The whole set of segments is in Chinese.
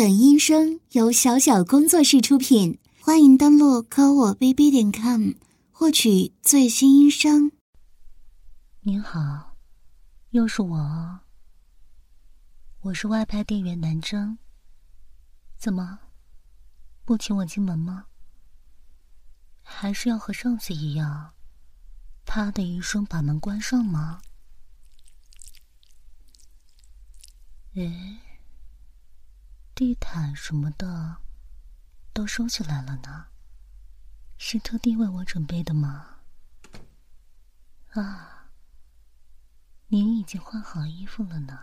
本音声由小小工作室出品，欢迎登录科我 bb 点 com 获取最新音声。您好，又是我，我是外派店员南征。怎么，不请我进门吗？还是要和上次一样，啪的一声把门关上吗？诶。地毯什么的都收起来了呢，是特地为我准备的吗？啊，您已经换好衣服了呢，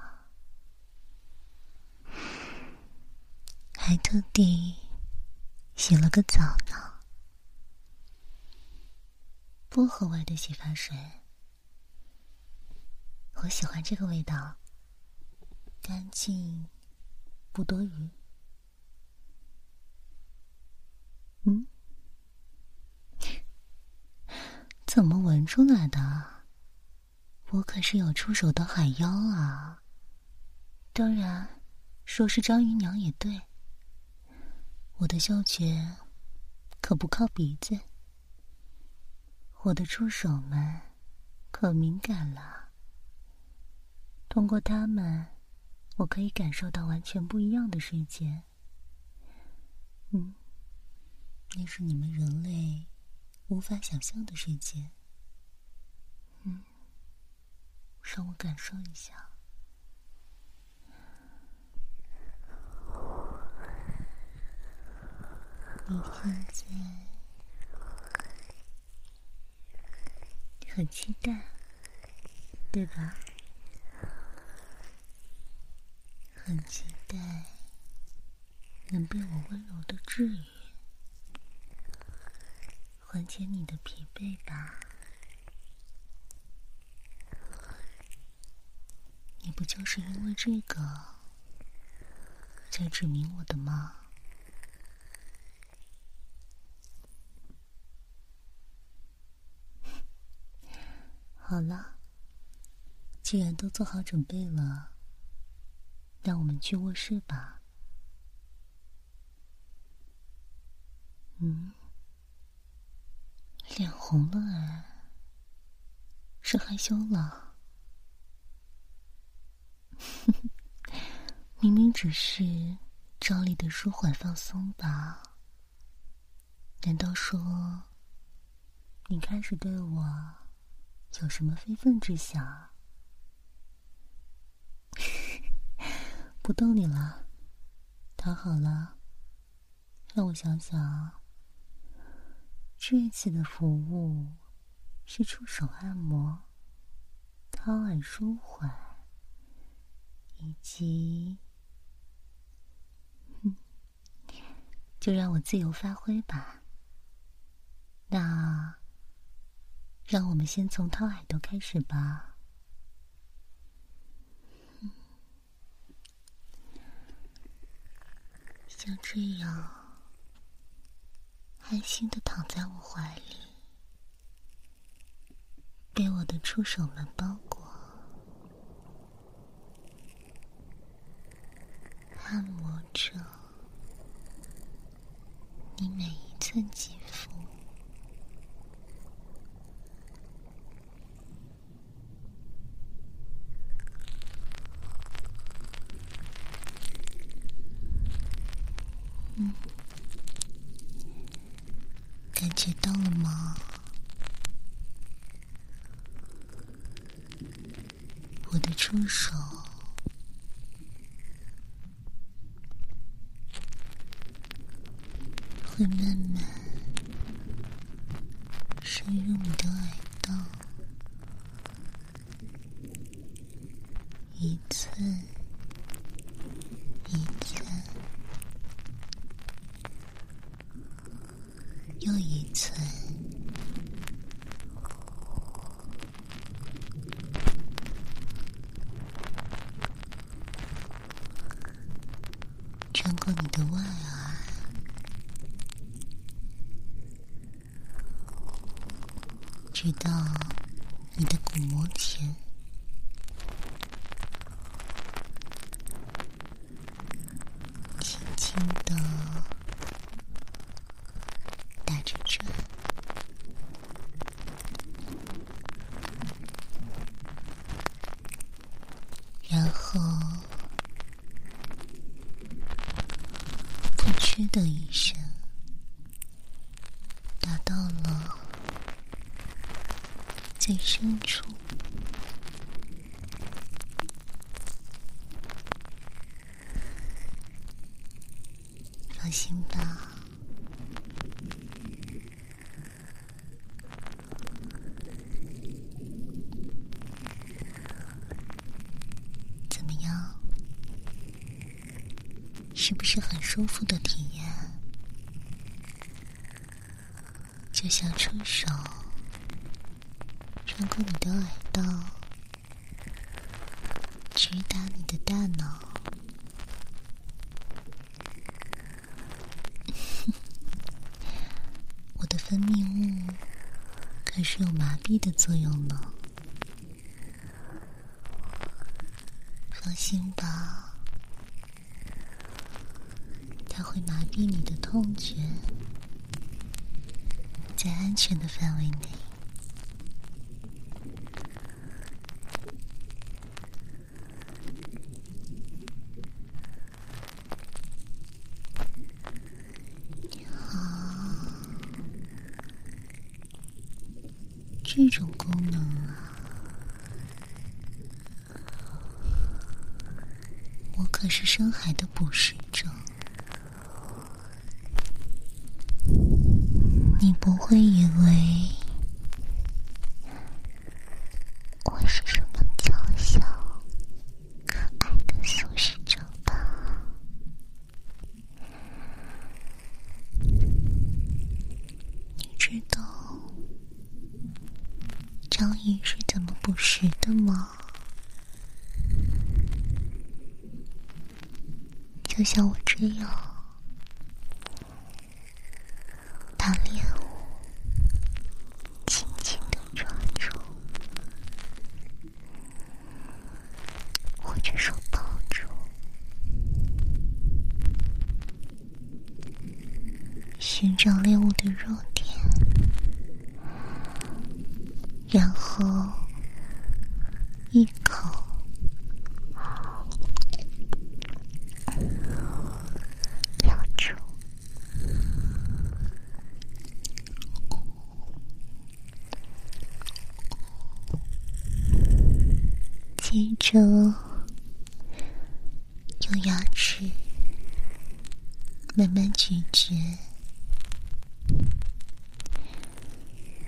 还特地洗了个澡呢，薄荷味的洗发水，我喜欢这个味道，干净。不多余。嗯？怎么闻出来的？我可是有出手的海妖啊！当然，说是章鱼娘也对。我的嗅觉可不靠鼻子，我的触手们可敏感了。通过他们。我可以感受到完全不一样的世界，嗯，那是你们人类无法想象的世界，嗯，让我感受一下。你现在很期待，对吧？很期待能被我温柔的治愈，缓解你的疲惫吧？你不就是因为这个在指明我的吗？好了，既然都做好准备了。让我们去卧室吧。嗯，脸红了哎，是害羞了？明明只是照例的舒缓放松吧？难道说你开始对我有什么非分之想？不逗你了，躺好了。让我想想，这次的服务是触手按摩、掏耳舒缓，以及……就让我自由发挥吧。那，让我们先从掏耳朵开始吧。就这样，安心的躺在我怀里，被我的触手们包裹，按摩着你每一寸肌肤。嗯，感觉到了吗？我的触手会慢慢深入你的耳道，一寸。直到你的鼓膜前，轻的打着转，然后不缺的一声打到了最深处。放心吧，怎么样？是不是很舒服的体验？就像触手穿过你的耳道，直达你的大脑。分泌物可是有麻痹的作用呢，放心吧，避你的痛觉，在安全的范围内。这种功能啊，我可是深海的捕食者，你不会以为我是什么娇小可爱的素食者吧？你知道？章鱼是怎么捕食的吗？就像我这样，把猎物轻轻的抓住，或者说抱住，寻找猎物的弱点。然后一口咬住，接着用牙齿慢慢咀嚼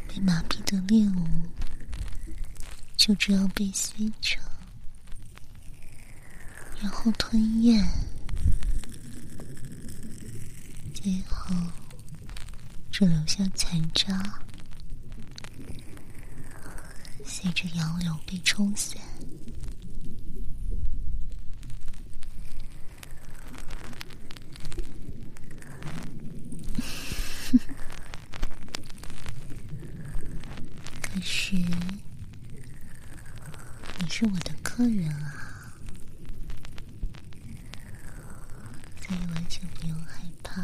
被麻痹的猎物。就这样被吸成，然后吞咽，最后只留下残渣，随着洋流被冲散。可是。是我的客人啊，所以完全不用害怕，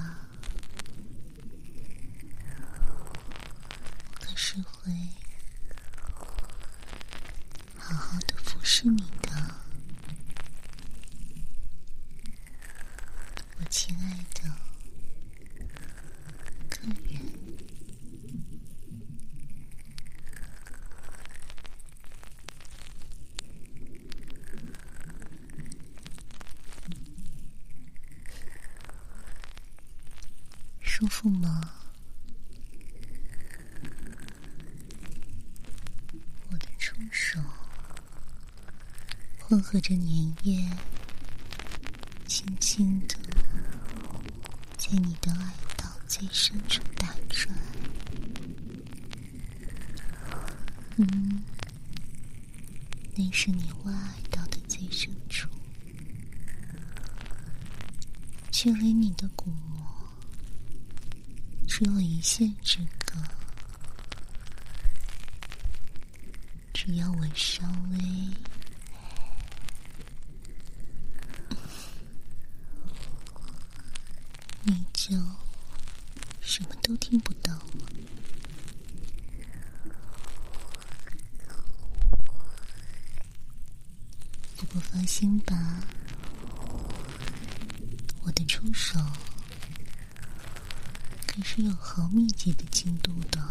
可是会好好的服侍你的，我亲爱的客人。舒服吗？我的触手混合着粘液，轻轻的在你的爱道最深处打转。嗯，那是你外耳道的最深处，距离你的骨。只有一线之隔，只要我稍微你就什么都听不到。不过放心吧，我的出手可是有毫米级的精度的。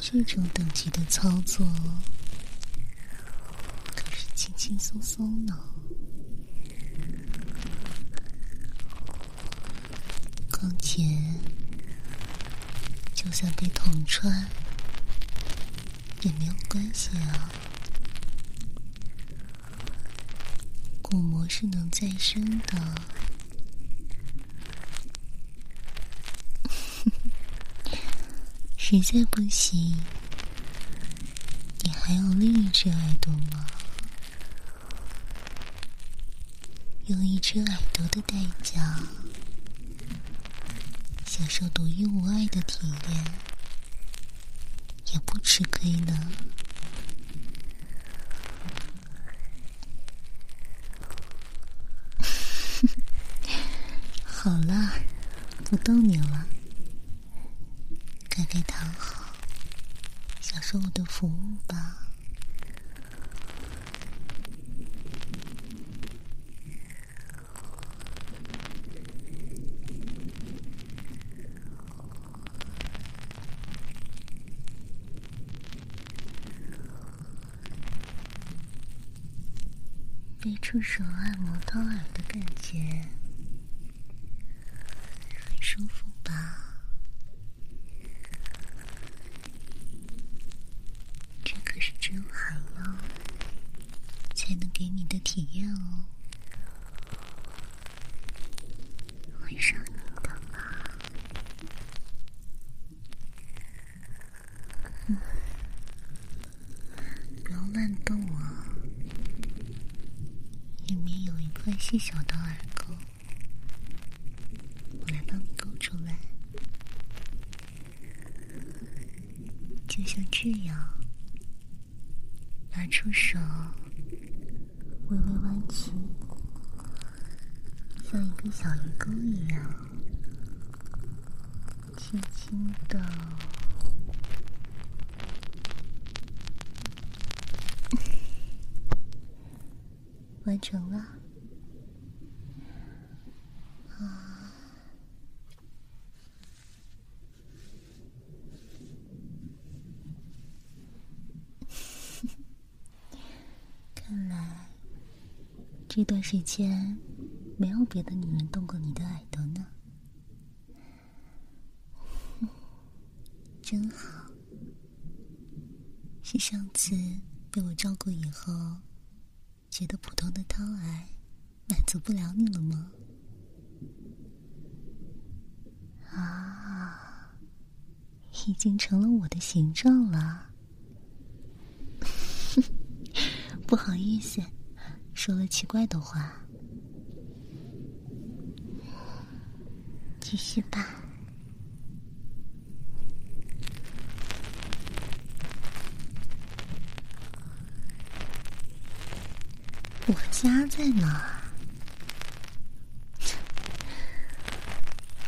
这种等级的操作可是轻轻松松呢。况且，就算被捅穿也没有关系啊。骨膜是能再生的，实在不行，你还有另一只耳朵吗？用一只耳朵的代价，享受独一无二的体验，也不吃亏呢。好了，不逗你了，该该躺好，享受我的服务吧。被触手按摩到耳的感觉。舒服吧？这可是只有海妖才能给你的体验哦，会上瘾的吧？嗯，不要乱动啊！里面有一块细小的耳沟。出来，就像这样，拿出手，微微弯曲，像一个小鱼钩一样，轻轻的，成了 看来。这段时间没有别的女人动过你的爱豆呢，真好。是上次被我照顾以后，觉得普通的掏耳满足不了你了吗？啊，已经形状了。不好意思。说了奇怪的话，继续吧。我家在哪？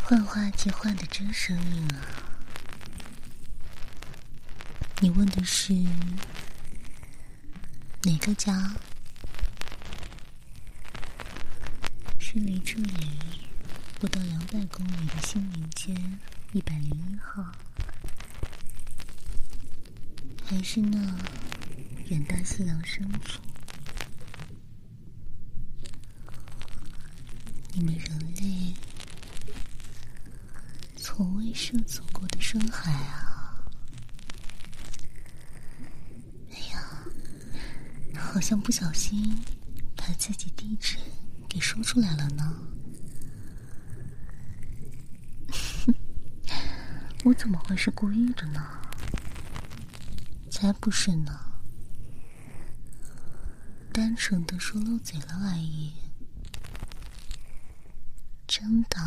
幻化机换的真生硬啊！你问的是哪个家？是离这里不到两百公里的新民街一百零一号，还是那远大西洋深处，你们人类从未涉足过的深海啊！哎呀，好像不小心把自己地址。给说出来了呢，我怎么会是故意的呢？才不是呢，单纯的说漏嘴了而已。真的，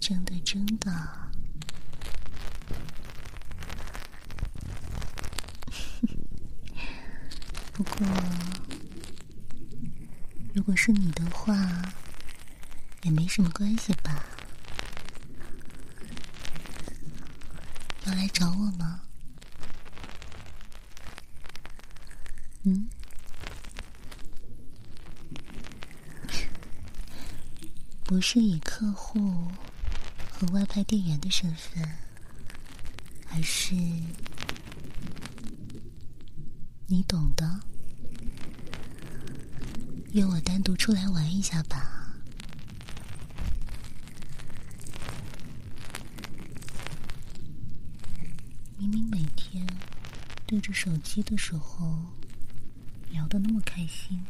真的，真的。不过。如果是你的话，也没什么关系吧？要来找我吗？嗯？不是以客户和外派店员的身份，而是你懂的，约我单独出来玩一下吧。明明每天对着手机的时候聊得那么开心。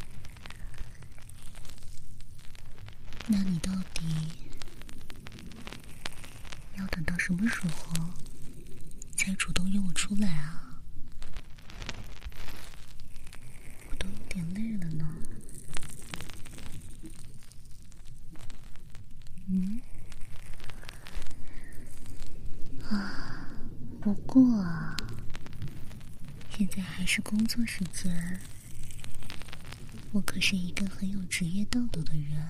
那你到底要等到什么时候才主动约我出来啊？我都有点累了呢。嗯？啊，不过啊，现在还是工作时间，我可是一个很有职业道德的人。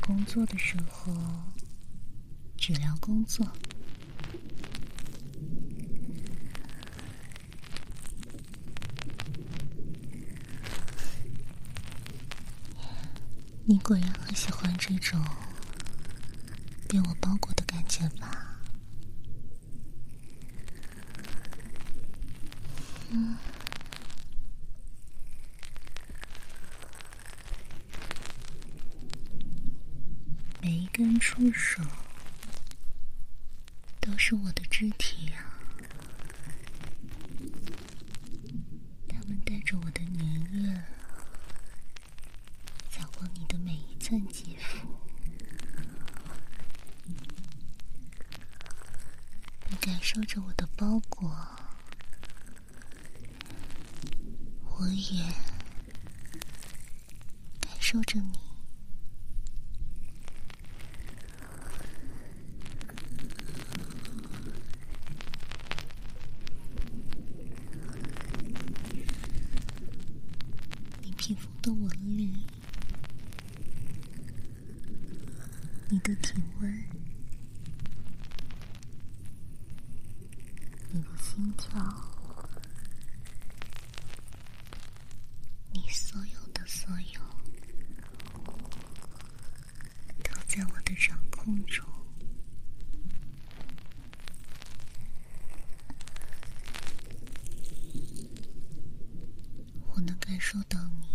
工作的时候只聊工作。你果然很喜欢这种被我包裹的感觉吧？嗯。伸出手，都是我的肢体呀，他们带着我的粘液，走过你的每一寸肌肤，你感受着我的包裹，我也感受着你。皮肤的纹理，你的体温，你的心跳，你所有的所有，都在我的掌控中。我能感受到你。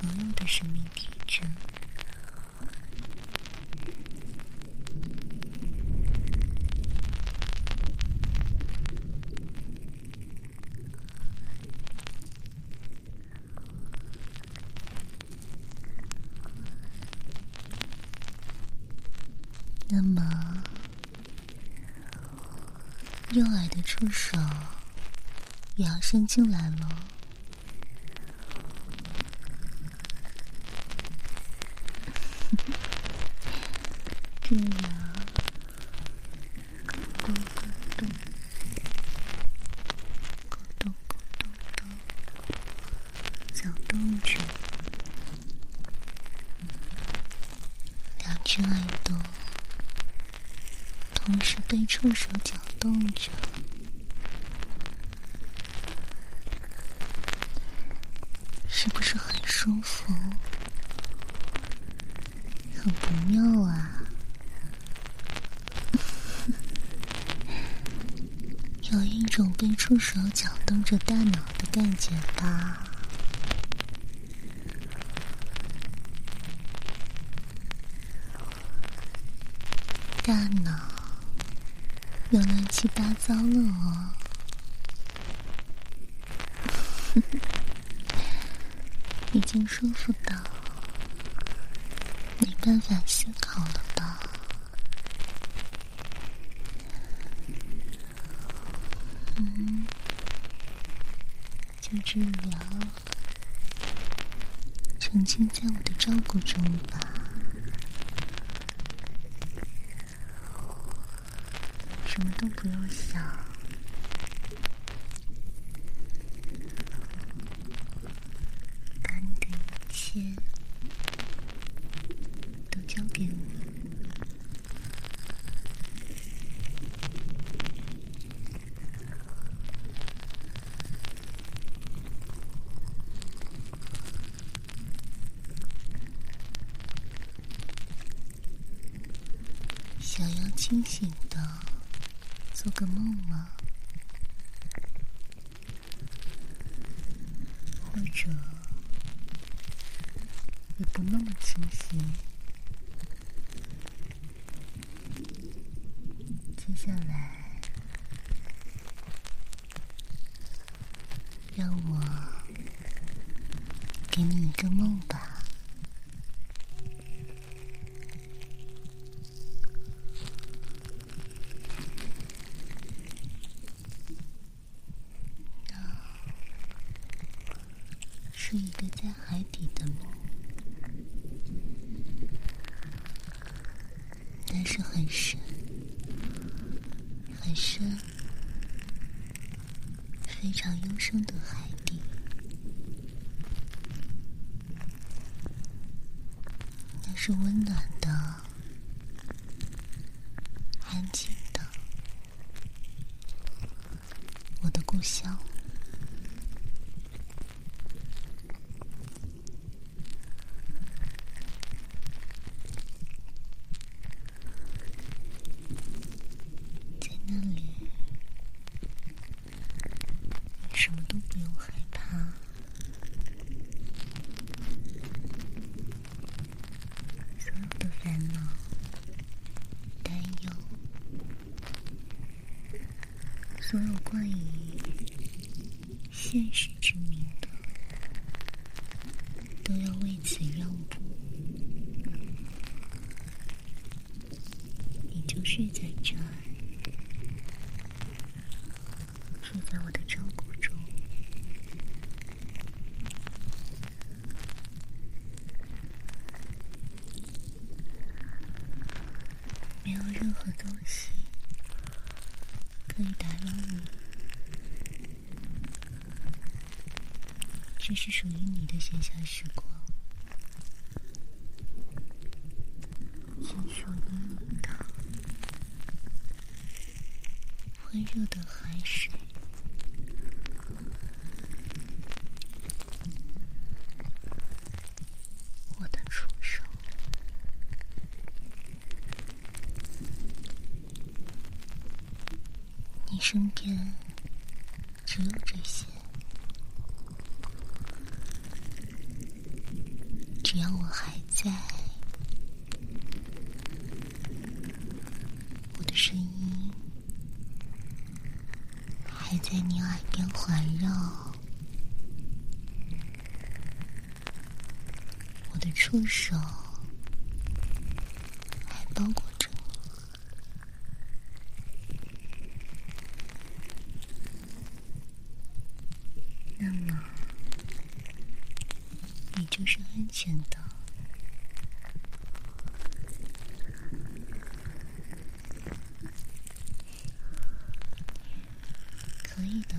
朋友的生命体征那么幼儿的触手也要伸进来了这样，咕咚咕咚，咕咚咕咚咚，搅动着，两只耳朵。同时对触手搅动着，是不是很舒服？很不妙啊！有一种被触手搅动着大脑的感觉吧？大脑。又乱七八糟了哦，已经舒服到没办法思考了吧？嗯，就这样，请在我的照顾中吧，什么都不用想，把你的一切都交给我。想要清醒的做个梦吗？或者也不那么清醒？接下来，让我给你一个梦吧。是一个在海底的梦，但是很深，很深，非常幽深的海底。那是温暖的，安静的，我的故乡。在那里，你什么都不用害怕，所有的烦恼、担忧，所有关于现实之名的，都要为此让步。你就睡在这儿，睡在我的照顾中，没有任何东西可以打扰你，这是属于你的闲暇时光。是属于你的温热的海水，我的触手，你身边只有这些，只要我还在。我的声音还在你耳边环绕，我的触手还包裹着你。那么，你就是安全的。可以的，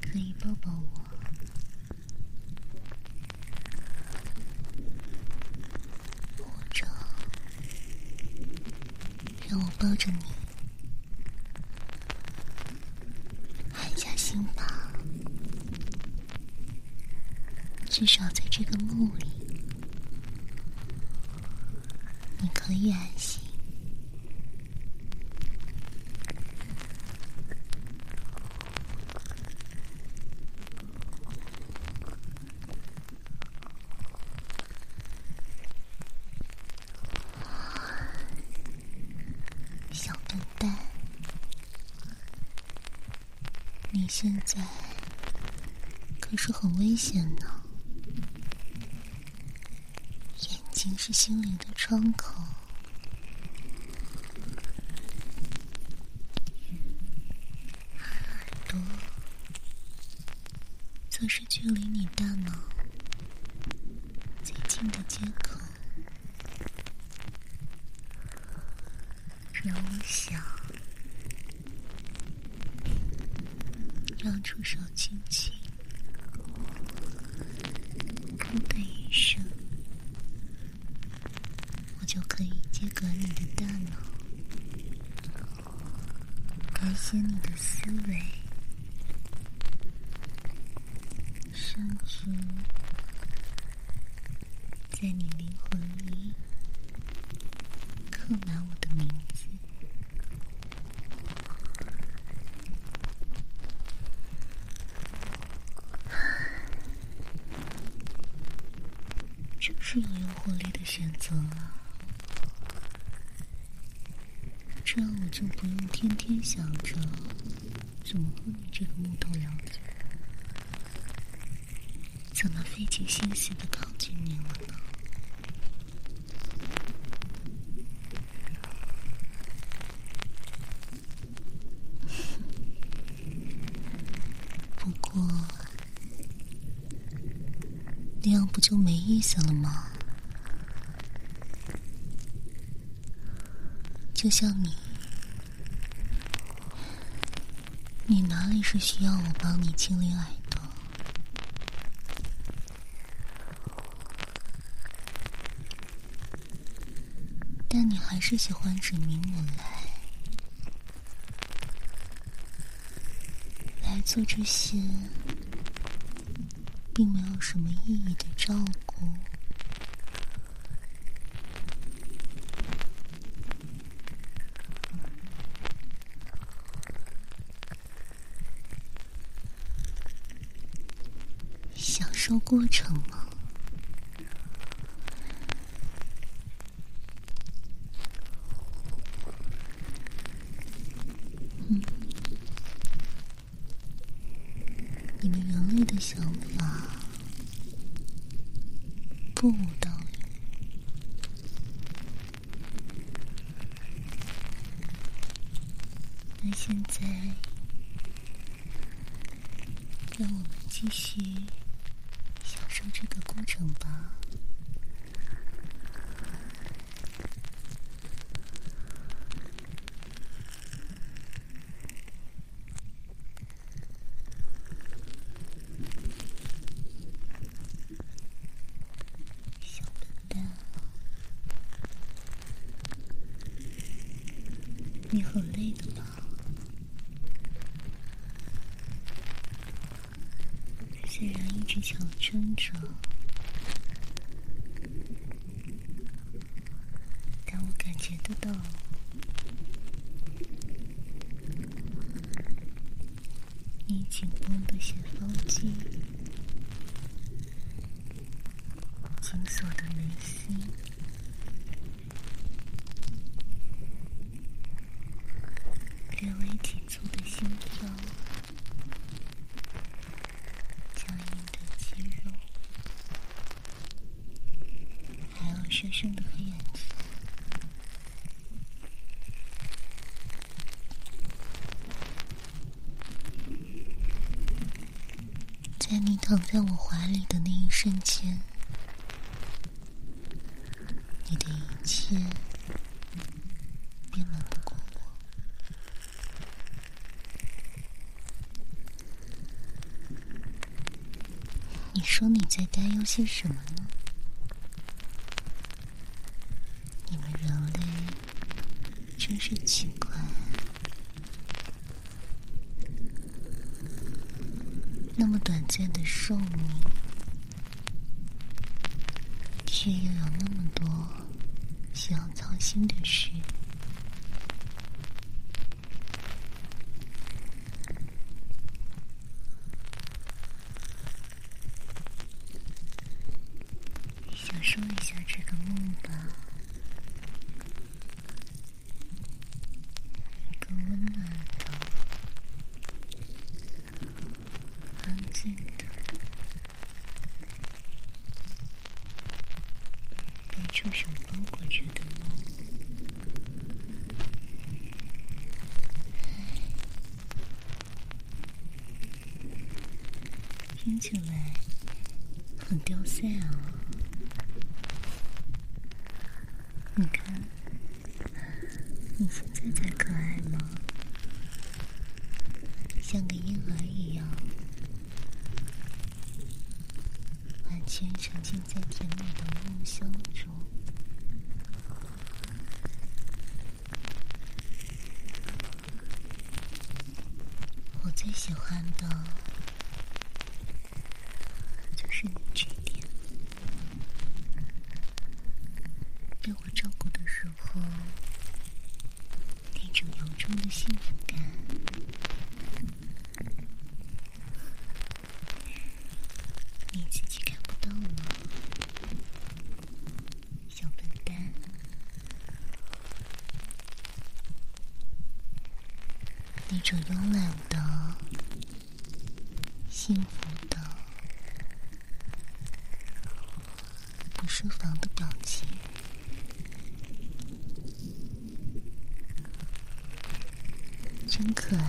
可以抱抱我，或者让我抱着你，安下心吧。至少在这个墓里，你可以安心。小笨蛋，你现在可是很危险呢。眼睛是心灵的窗口，耳朵可是距离你大脑最近的接口，让我想，让出手轻轻，呼的一声，我就可以接管你的大脑，改写你的思维。甚至在你灵魂里刻满我的名字，真是有诱惑力的选择啊！这样我就不用天天想着怎么和你这个木头聊天。怎么费尽心思的靠近你了呢？不过那样不就没意思了吗？就像你，你哪里是需要我帮你清理耳朵？但你还是喜欢指明我来，来做这些并没有什么意义的照顾。嗯受过程吗？你们人类的想法不无道理。那现在，让我们继续享受这个过程吧。你很累的吧？虽然一直强撑着，但我感觉得到，你紧绷的斜方肌，紧锁的眉心。略微急促的心跳，僵硬的肌肉，还有深深的黑眼圈，在你躺在我怀里的那一瞬间，你的一切。说你在担忧些什么呢？你们人类真是奇怪，那么短暂的寿命，却又有那么多需要操心的事。说一下这个梦吧，一个温暖的、安静的、被触手包裹着的梦。听起来很刁塞啊！你看，你现在才可爱吗？像个婴儿一样，完全沉浸在甜美的梦乡中。我最喜欢的就是你这点，被我照顾的时候那种由衷的幸福感。你自己看不到吗，小笨蛋？那这慵懒的、幸福的、不设防的表情，真可爱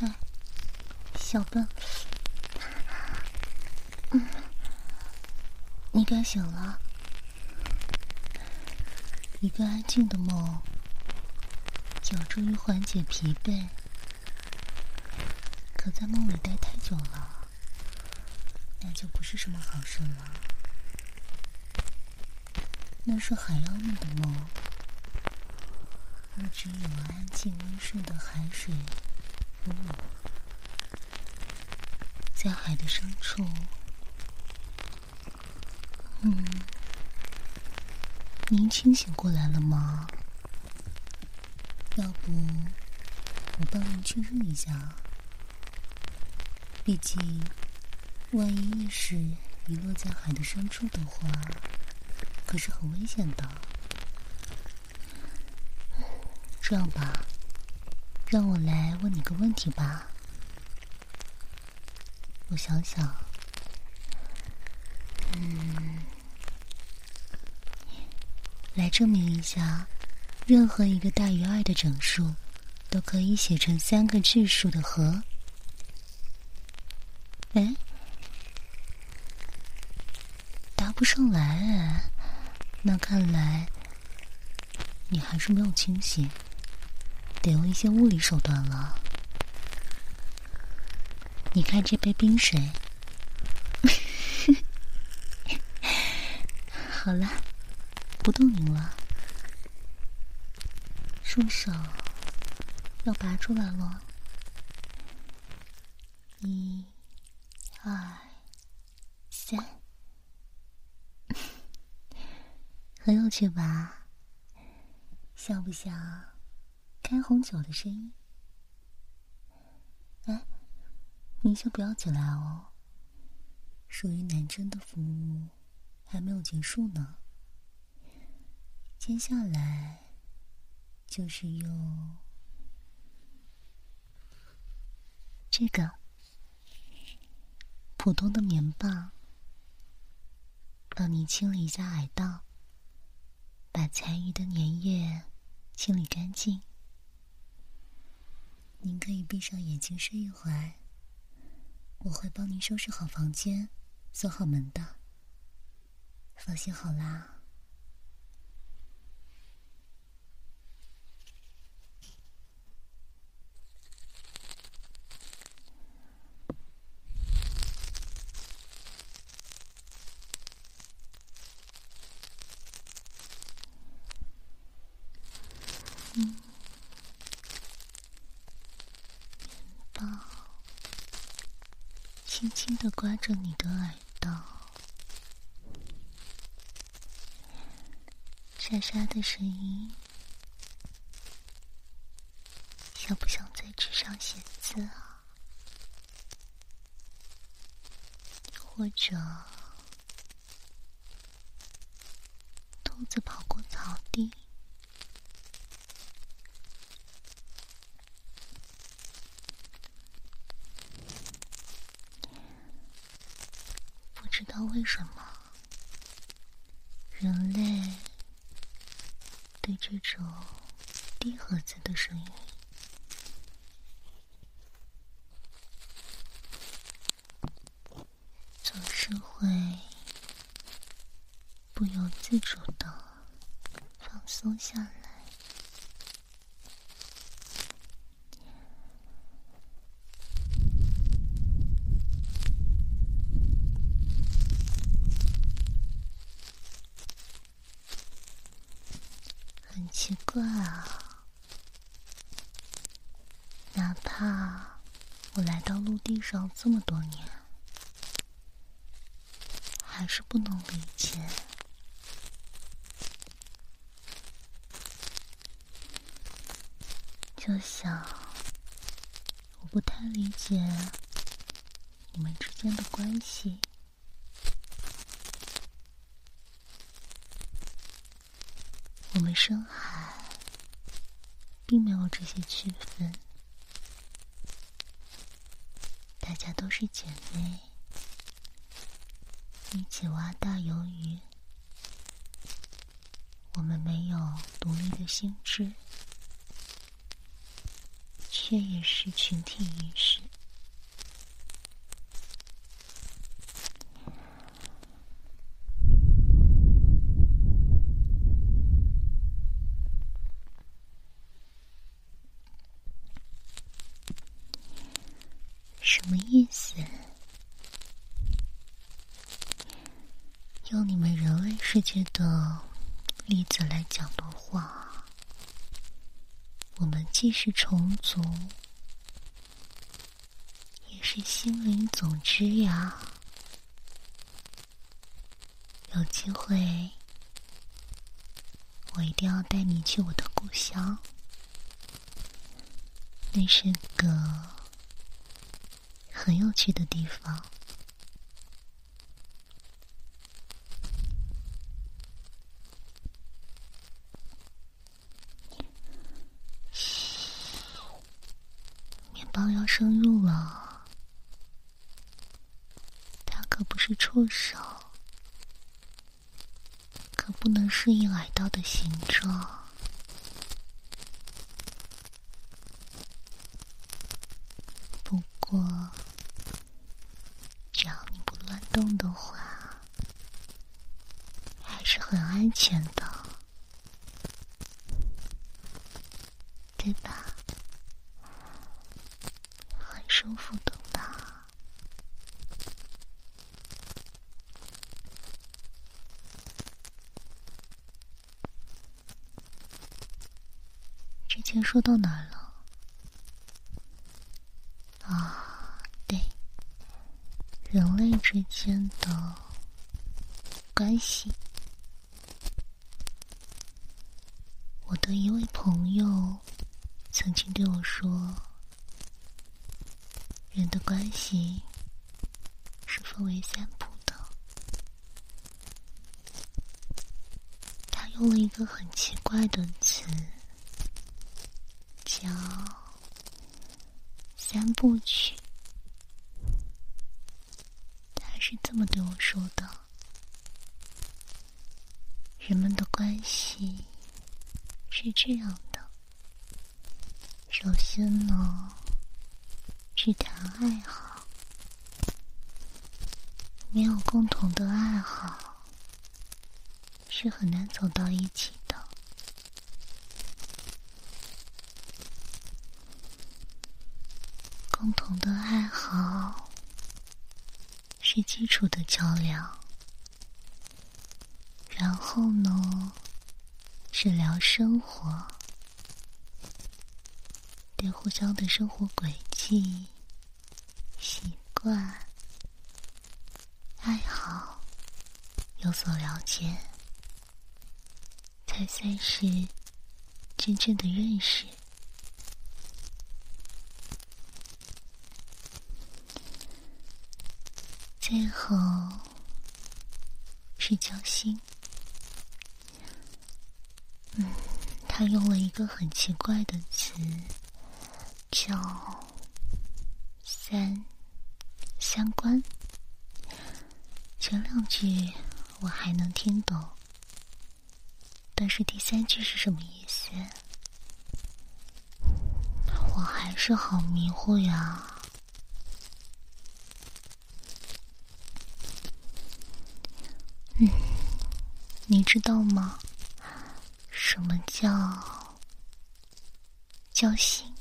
啊！小笨，嗯，你该醒了。一个安静的梦，有助于缓解疲惫。可在梦里待太久了，那就不是什么好事了。那是海妖们的梦，而只有安静温顺的海水和我。在海的深处，嗯，您清醒过来了吗？要不我帮您确认一下，毕竟万一意识遗落在海的深处的话，可是很危险的。这样吧，让我来问你个问题吧。我想想，嗯，来证明一下，任何一个大于二的整数都可以写成三个质数的和。哎，答不上来，那看来你还是没有清醒，得用一些物理手段了。你看这杯冰水，好了，不动你了，双手要拔出来了，一、二、三，很有趣吧？像不像开红酒的声音？哎。您先不要起来哦，属于男生的服务还没有结束呢。接下来就是用这个普通的棉棒帮你清理一下海道，把残余的粘液清理干净。您可以闭上眼睛睡一会儿。我会帮您收拾好房间，锁好门的。放心好啦，轻轻的刮着你的耳道，沙沙的声音，想不想在纸上写字啊？或者，兔子跑过草地？不知道为什么，人类对这种低盒子的声音总是会不由自主的放松下来。奇怪啊！哪怕我来到陆地上这么多年，还是不能理解。就想，我不太理解你们之间的关系。我们深海并没有这些区分，大家都是姐妹，一起挖大鱿鱼。我们没有独立的心智，却也是群体意识。什么意思？用你们人类世界的例子来讲的话，我们既是虫族，也是心灵总之呀。有机会，我一定要带你去我的故乡，那是个。很有趣的地方。面包要深入了，他可不是触手，可不能适应矮盗的形状。不过。动的话，还是很安全的，对吧？很舒服的吧？之前说到哪儿了？人类之间的关系，我的一位朋友曾经对我说：“人的关系是分为三步的。”他用了一个很奇怪的词，叫“三部曲”。他是这么对我说的：人们的关系是这样。首先呢，去谈爱好，没有共同的爱好，是很难走到一起的。共同的爱好。是基础的较量，然后呢，是聊生活，对互相的生活轨迹、习惯、爱好有所了解，才算是真正的认识。最后是交心，嗯，他用了一个很奇怪的词，叫“三三观”。前两句我还能听懂，但是第三句是什么意思？我还是好迷糊呀。嗯，你知道吗？什么叫交心？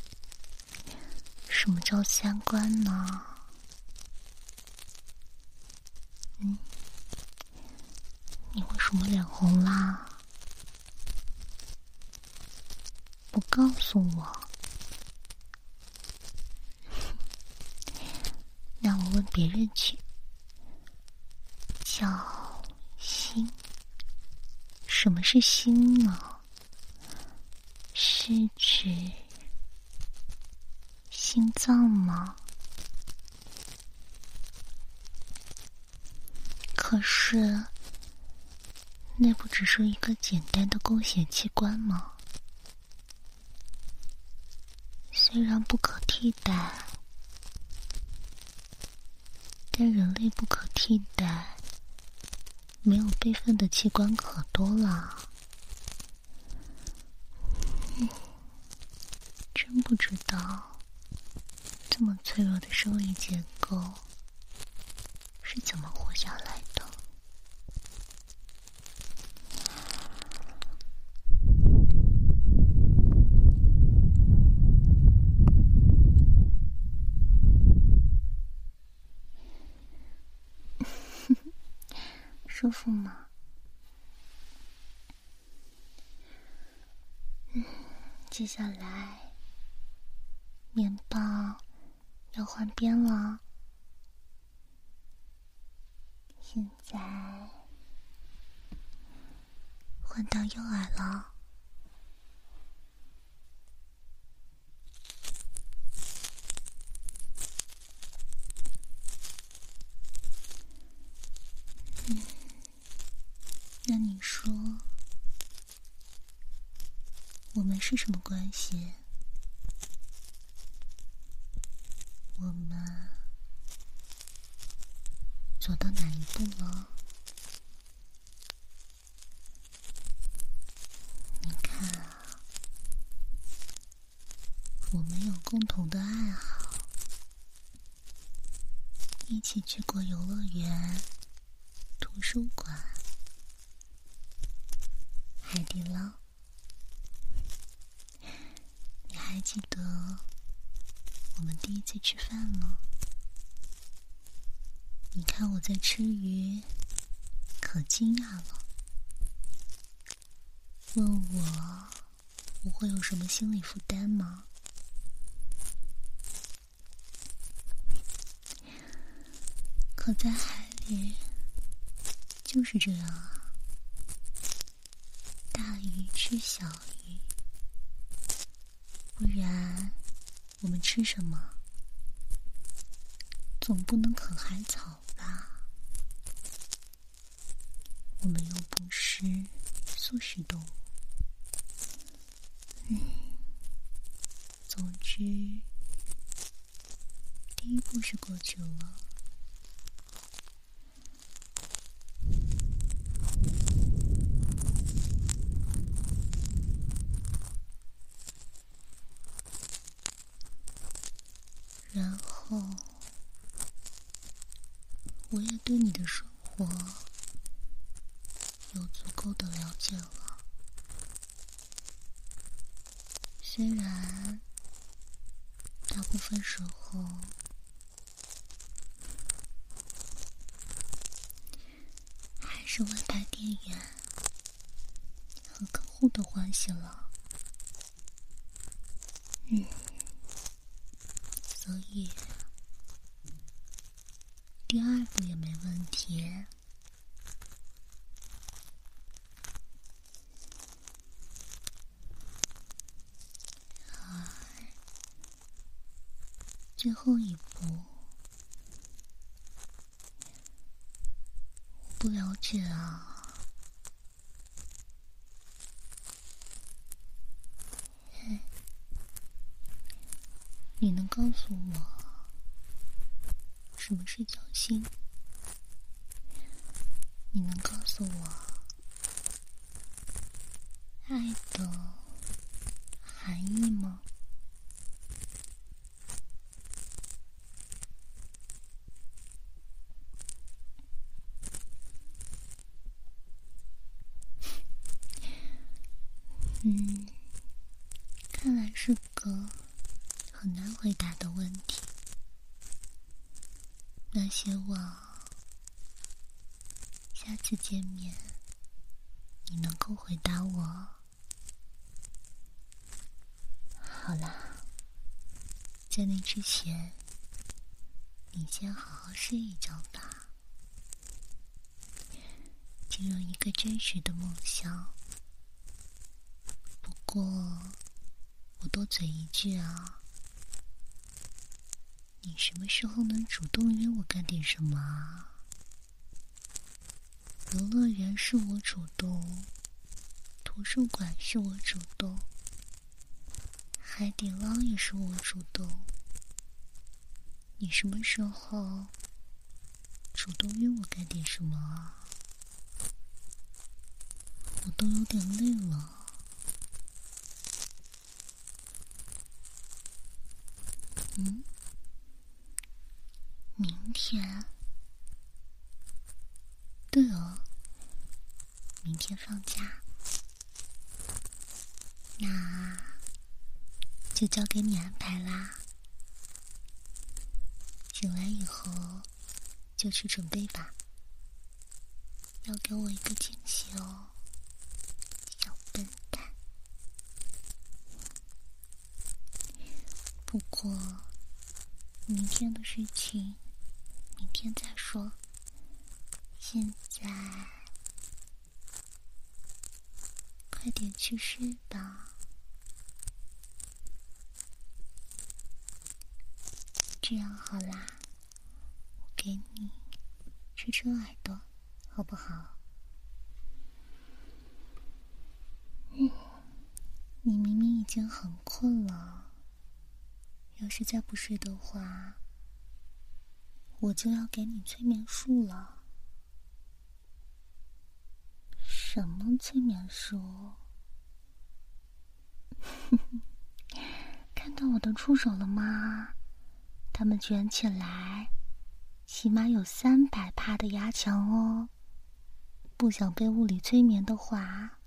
什么叫三观呢？嗯，你为什么脸红啦？不告诉我，那我问别人去。叫。心，什么是心呢？是指心脏吗？可是，那不只是一个简单的供血器官吗？虽然不可替代，但人类不可替代。没有备份的器官可多了，真不知道这么脆弱的生理结构是怎么活下来的。舒服吗？嗯，接下来面包要换边了，现在换到右耳了。那你说，我们是什么关系？我们走到哪一步了？你看啊，我们有共同的爱好，一起去过游乐园、图书馆。海底捞，你还记得我们第一次吃饭吗？你看我在吃鱼，可惊讶了，问我我会有什么心理负担吗？可在海里就是这样啊。大鱼吃小鱼，不然我们吃什么？总不能啃海草吧？我们又不是素食动物。嗯，总之，第一步是过去了。我也对你的生活有足够的了解了，虽然大部分时候还是外派店员和客户的欢喜了，嗯，所以。第二步也没问题。最后一步，我不了解啊。你能告诉我什么是侥幸？你能告诉我爱的含义吗？嗯，看来是个很难回答的问题。希望下次见面你能够回答我。好啦，在那之前，你先好好睡一觉吧，进入一个真实的梦乡。不过，我多嘴一句啊，你什么时候能主动约我干点什么啊？游乐园是我主动，图书馆是我主动，海底捞也是我主动。你什么时候主动约我干点什么啊？我都有点累了。嗯，明天，对哦，明天放假，那就交给你安排啦。醒来以后就去准备吧，要给我一个惊喜哦。小笨蛋不过，明天的事情明天再说。现在，快点去睡吧。这样好啦，给你吹吹耳朵，好不好？嗯，你明明已经很困了。要是再不睡的话，我就要给你催眠术了。什么催眠术？看到我的触手了吗？它们卷起来，起码有三百帕的压强哦。不想被物理催眠的话，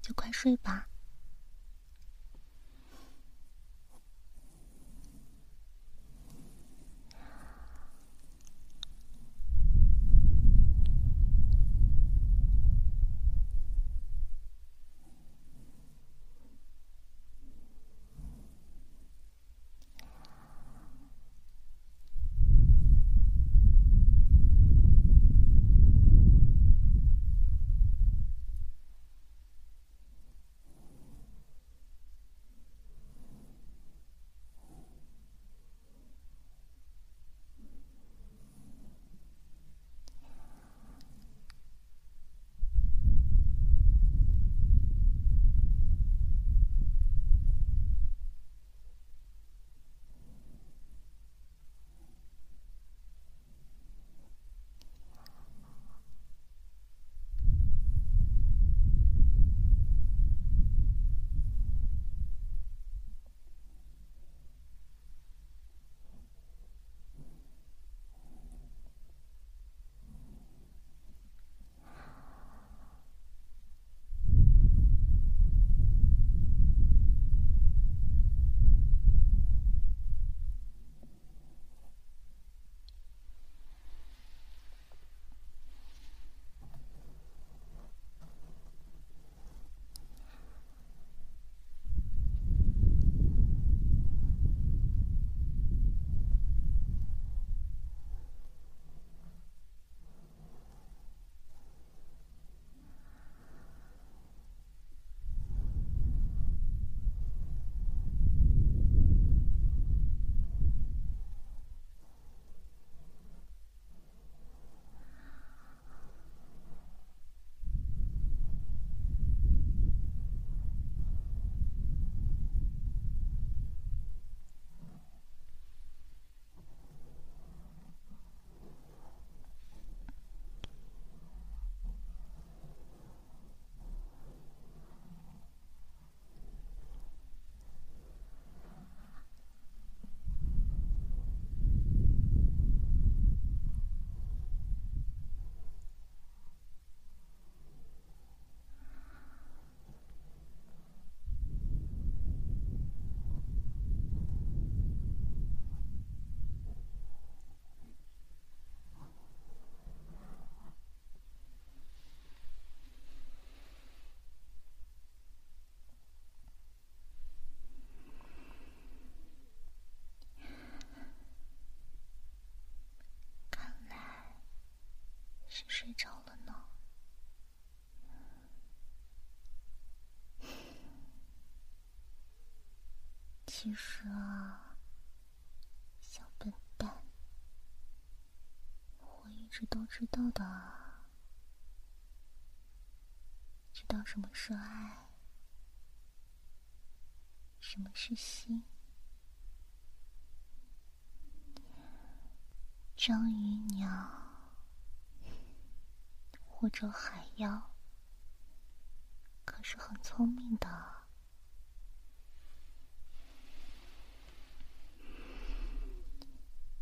就快睡吧。睡着了呢。其实啊。小笨蛋。我一直都知道的。知道什么是爱。什么是心？章鱼娘。或者海妖，可是很聪明的。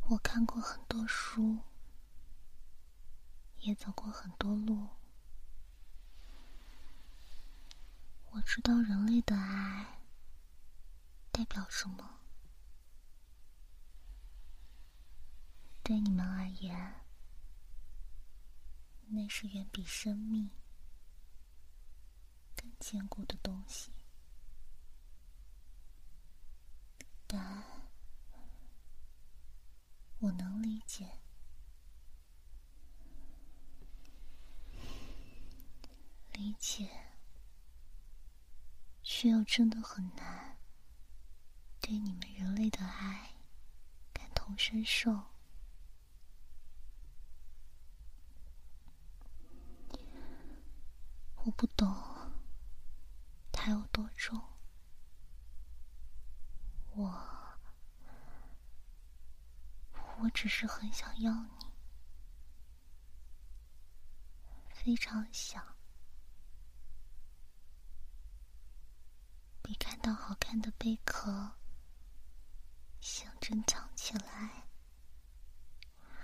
我看过很多书，也走过很多路。我知道人类的爱代表什么。对你们而言，那是远比生命更坚固的东西。但我能理解，理解。却又真的很难对你们人类的爱感同身受。我不懂它有多重，我我只是很想要你，非常想。比看到好看的贝壳想珍藏起来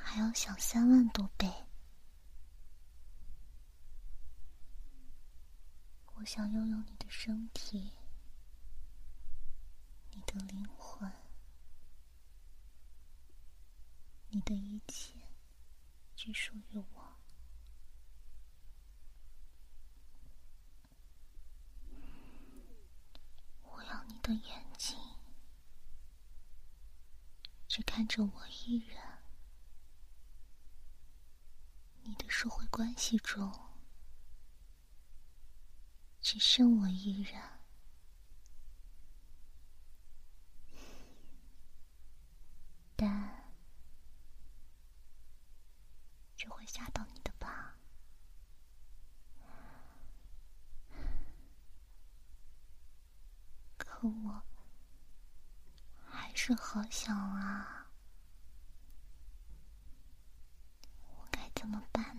还要想三万多倍。我想拥有你的身体，你的灵魂，你的一切，只属于我。我要你的眼睛只看着我一人，你的社会关系中只剩我一人，但这会吓到你的吧？可我还是好想啊，我该怎么办？